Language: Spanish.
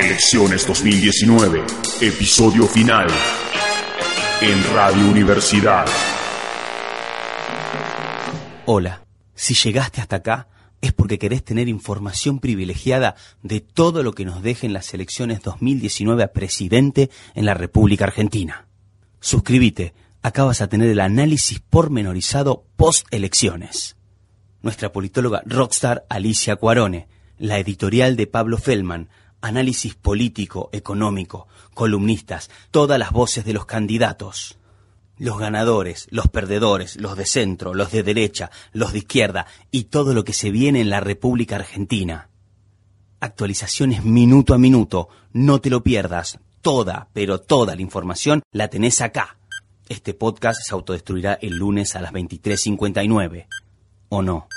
Elecciones 2019, episodio final. En Radio Universidad. Hola, si llegaste hasta acá es porque querés tener información privilegiada de todo lo que nos dejen las elecciones 2019 a presidente en la República Argentina. Suscríbete, acá vas a tener el análisis pormenorizado post elecciones. Nuestra politóloga rockstar Alicia Cuarone, la editorial de Pablo Fellman, análisis político, económico, columnistas, todas las voces de los candidatos. Los ganadores, los perdedores, los de centro, los de derecha, los de izquierda y todo lo que se viene en la República Argentina. Actualizaciones minuto a minuto, no te lo pierdas. Toda, pero toda la información la tenés acá. Este podcast se autodestruirá el lunes a las 23.59. ¿O no?